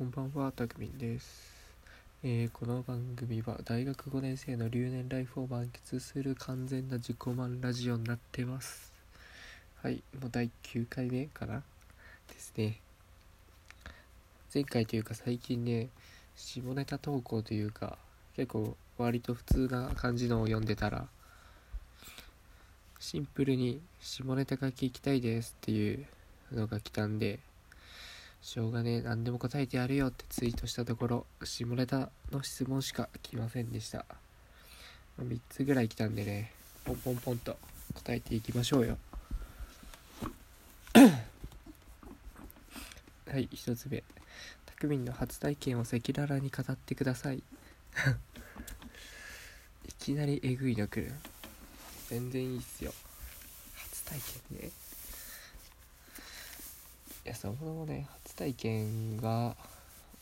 こんばんは、たくみんです、えーこの番組は大学5年生の留年ライフを満喫する完全な自己満ラジオになってます。はい、もう第9回目かなですね。前回というか最近ね、下ネタ投稿というか、結構割と普通な感じのを読んでたら、シンプルに下ネタが聞きたいですっていうのが来たんで、しょうがねえ何でも答えてやるよってツイートしたところ下ネタの質問しか来ませんでした。3つぐらい来たんでねポンポンポンと答えていきましょうよ。はい1つ目。たくみんの初体験を赤裸々に語ってください。いきなりえぐいの来る。全然いいっすよ。初体験ね。いやそもそもね体験が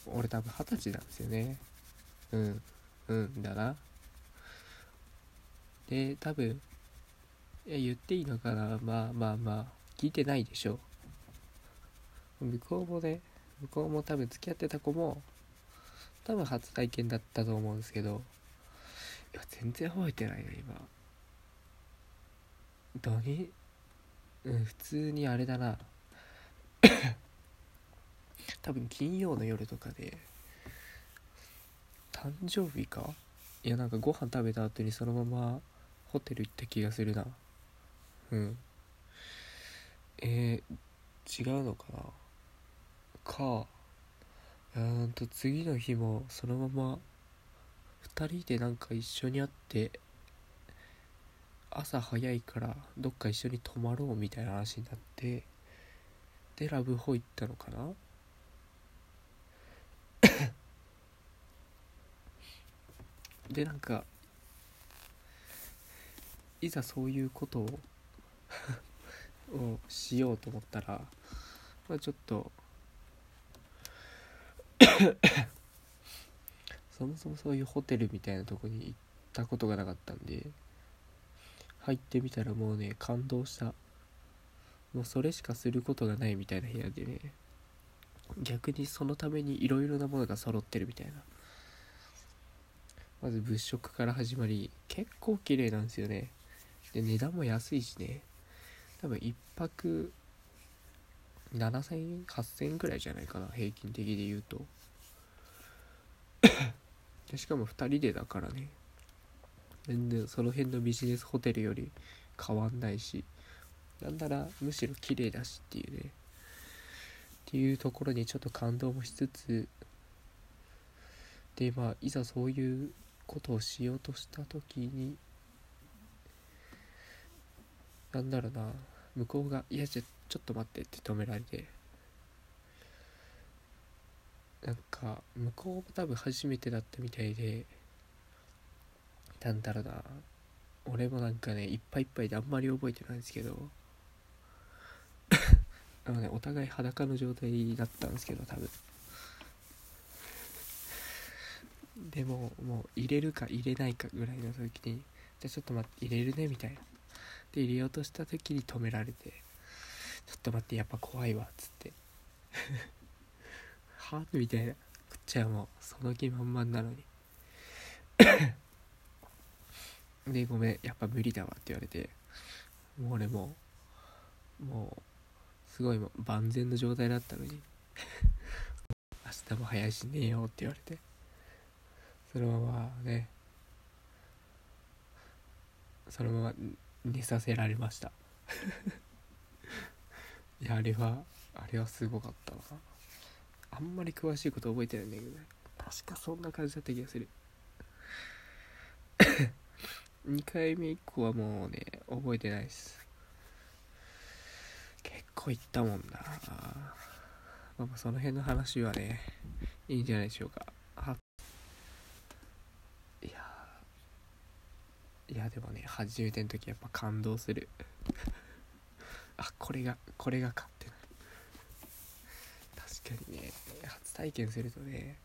俺多分二十歳なんですよね。うん。うんだな。で多分いや言っていいのかな。まあまあまあ聞いてないでしょ。向こうもね向こうも多分付き合ってた子も多分初体験だったと思うんですけどいや全然覚えてないな今。何うん普通にあれだな。多分金曜の夜とかで誕生日か？いやなんかご飯食べた後にそのままホテル行った気がするな。うん。えー、違うのかな？か。いやーんと次の日もそのまま2人でなんか一緒に会って朝早いからどっか一緒に泊まろうみたいな話になってでラブホ行ったのかな？でなんかいざそういうことを をしようと思ったら、まあ、ちょっと そもそもそういうホテルみたいなとこに行ったことがなかったんで入ってみたらもうね感動した。もうそれしかすることがないみたいな部屋でね逆にそのためにいろいろなものが揃ってるみたいな。まず物色から始まり結構綺麗なんですよね。で値段も安いしね。多分1泊7000円8000円くらいじゃないかな平均的で言うと。でしかも2人でだからね。全然その辺のビジネスホテルより変わんないしなんならむしろ綺麗だしっていうね。っていうところにちょっと感動もしつつでまあいざそういうことをしようとした時になんだろうな向こうが「いやじゃちょっと待って」って止められてなんか向こうも多分初めてだったみたいでなんだろうな俺もなんかねいっぱいいっぱいであんまり覚えてないんですけど あのねお互い裸の状態だったんですけど多分。でももう入れるか入れないかぐらいの時にじゃあちょっと待って入れるねみたいな。で入れようとした時に止められてちょっと待ってやっぱ怖いわっつって。はみたいな。こっちはもうその気満々なのに。でごめんやっぱ無理だわって言われて。もう俺もうもうすごいもう万全の状態だったのに。明日も早いし寝ようって言われて。そのままねそのまま寝させられました。いやあれはあれはすごかったな。あんまり詳しいこと覚えてないんだけどね。確かそんな感じだった気がする。2回目以降はもうね覚えてないです。結構行ったもんな。まあまあその辺の話はねいいんじゃないでしょうかいやいやでもね初めての時やっぱ感動する。あこれがこれがかってな確かにね初体験するとね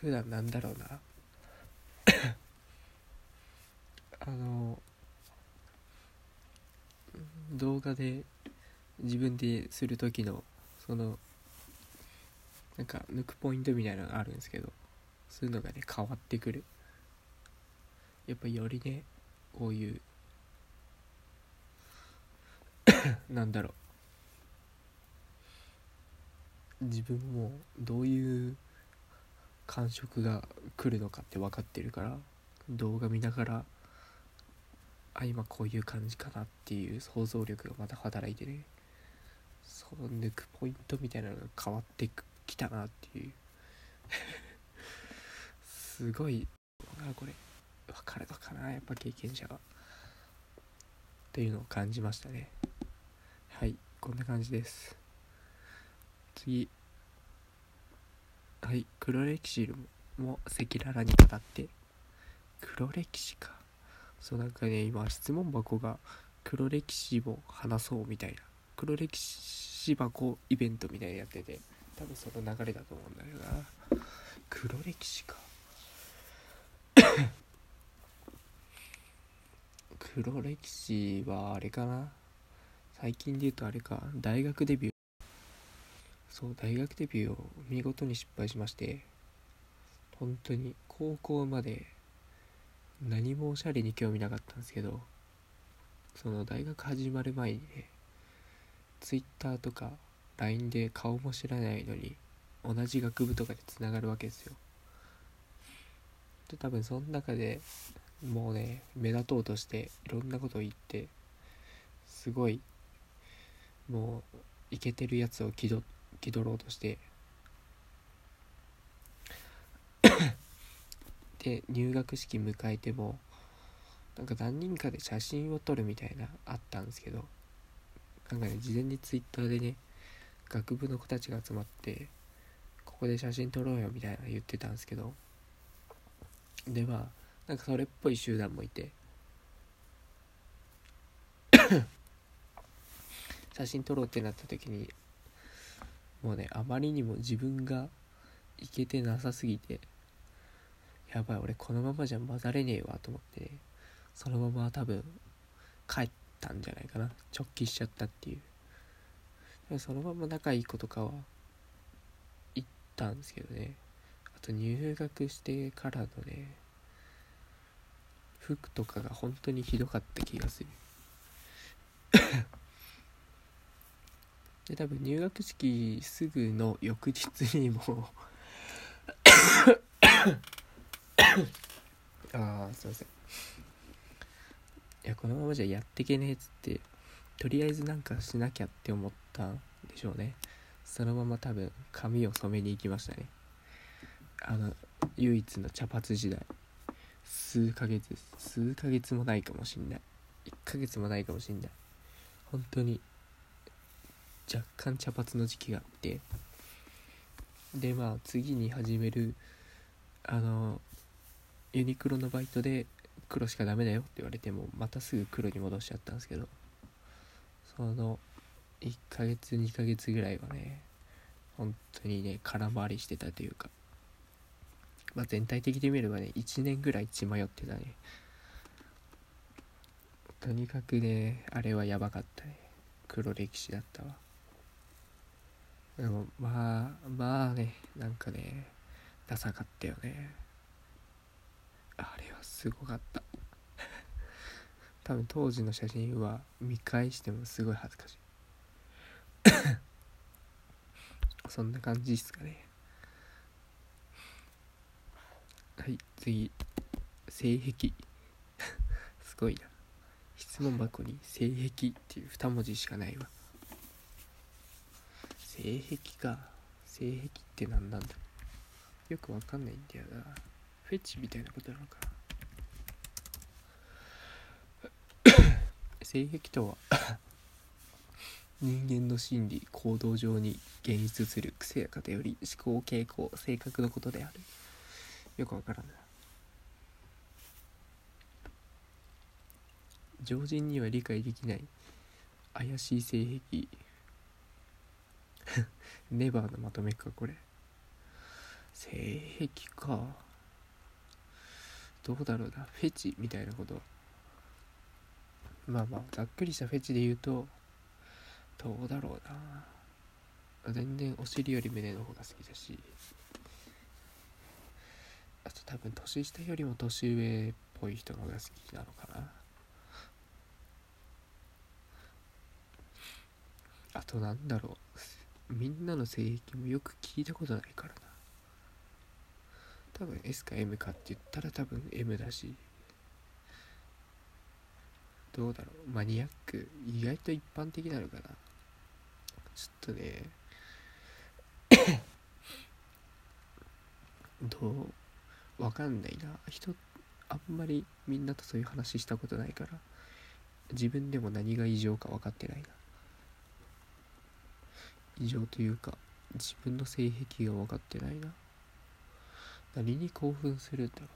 普段なんだろうな。あの動画で自分でする時のそのなんか抜くポイントみたいなのがあるんですけどそういうのがね変わってくる。やっぱよりねこういう。なんだろう。自分もどういう感触が来るのかって分かってるから動画見ながらあ今こういう感じかなっていう想像力がまた働いてねその抜くポイントみたいなのが変わってきたなっていう。すごいなこれ。分かるのかなやっぱ経験者はというのを感じましたね。はいこんな感じです。次。はい黒歴史も赤裸々に語って。黒歴史か。そうなんかね今質問箱が黒歴史を話そうみたいな。黒歴史箱イベントみたいなやってて多分その流れだと思うんだけどな。黒歴史か。黒歴史はあれかな？最近で言うとあれか。大学デビュー。そう大学デビューを見事に失敗しまして。本当に高校まで何もおしゃれに興味なかったんですけどその大学始まる前にね Twitter とか LINE で顔も知らないのに同じ学部とかでつながるわけですよ。で多分その中でもうね目立とうとしていろんなことを言ってすごいもうイケてるやつを気取気取ろうとして で入学式迎えてもなんか何人かで写真を撮るみたいなあったんですけどなんかね事前にツイッターでね学部の子たちが集まってここで写真撮ろうよみたいな言ってたんですけどでまあなんかそれっぽい集団もいて。写真撮ろうってなった時にもうねあまりにも自分がいけてなさすぎてやばい俺このままじゃ混ざれねえわと思ってそのまま多分帰ったんじゃないかな。直帰しちゃったっていう。そのまま仲いい子とかは行ったんですけどね。あと入学してからのね服とかが本当にひどかった気がする。で多分入学式すぐの翌日にも ああすいません。いやこのままじゃやってけねえっつってとりあえずなんかしなきゃって思ったんでしょうね。そのまま多分髪を染めに行きましたね。あの唯一の茶髪時代。数ヶ月数ヶ月もないかもしんない。1ヶ月もないかもしんない。本当に若干茶髪の時期があって。でまあ次に始めるあのユニクロのバイトで黒しかダメだよって言われてもまたすぐ黒に戻しちゃったんですけど。その1ヶ月2ヶ月ぐらいはね本当にね空回りしてたというか。まあ全体的に見ればね1年ぐらい血迷ってたね。とにかくねあれはやばかったね。黒歴史だったわ。でもまあまあねなんかねダサかったよね。あれはすごかった。多分当時の写真は見返してもすごい恥ずかしい。そんな感じですかね。はい次。性癖。すごいな。質問箱に性癖っていう2文字しかないわ。性癖か。性癖って何なんだ。よくわかんないんだよな。フェチみたいなことなのか 性癖とは 人間の心理行動上に現実する癖や偏り思考傾向性格のことである。よくわからんな常人には理解できない。怪しい性癖。ネバーのまとめかこれ。性癖か。どうだろうな。フェチみたいなこと。まあまあざっくりしたフェチで言うとどうだろうな。全然お尻より胸の方が好きだし。あと多分年下よりも年上っぽい人のが好きなのかな。あとなんだろう。みんなの性癖もよく聞いたことないからな。多分 S か M かって言ったら多分 M だし。どうだろう。マニアック。意外と一般的なのかな。ちょっとね。どうわかんないな。人あんまりみんなとそういう話したことないから。自分でも何が異常か分かってないな。異常というか自分の性癖が分かってないな。何に興奮するんだろう。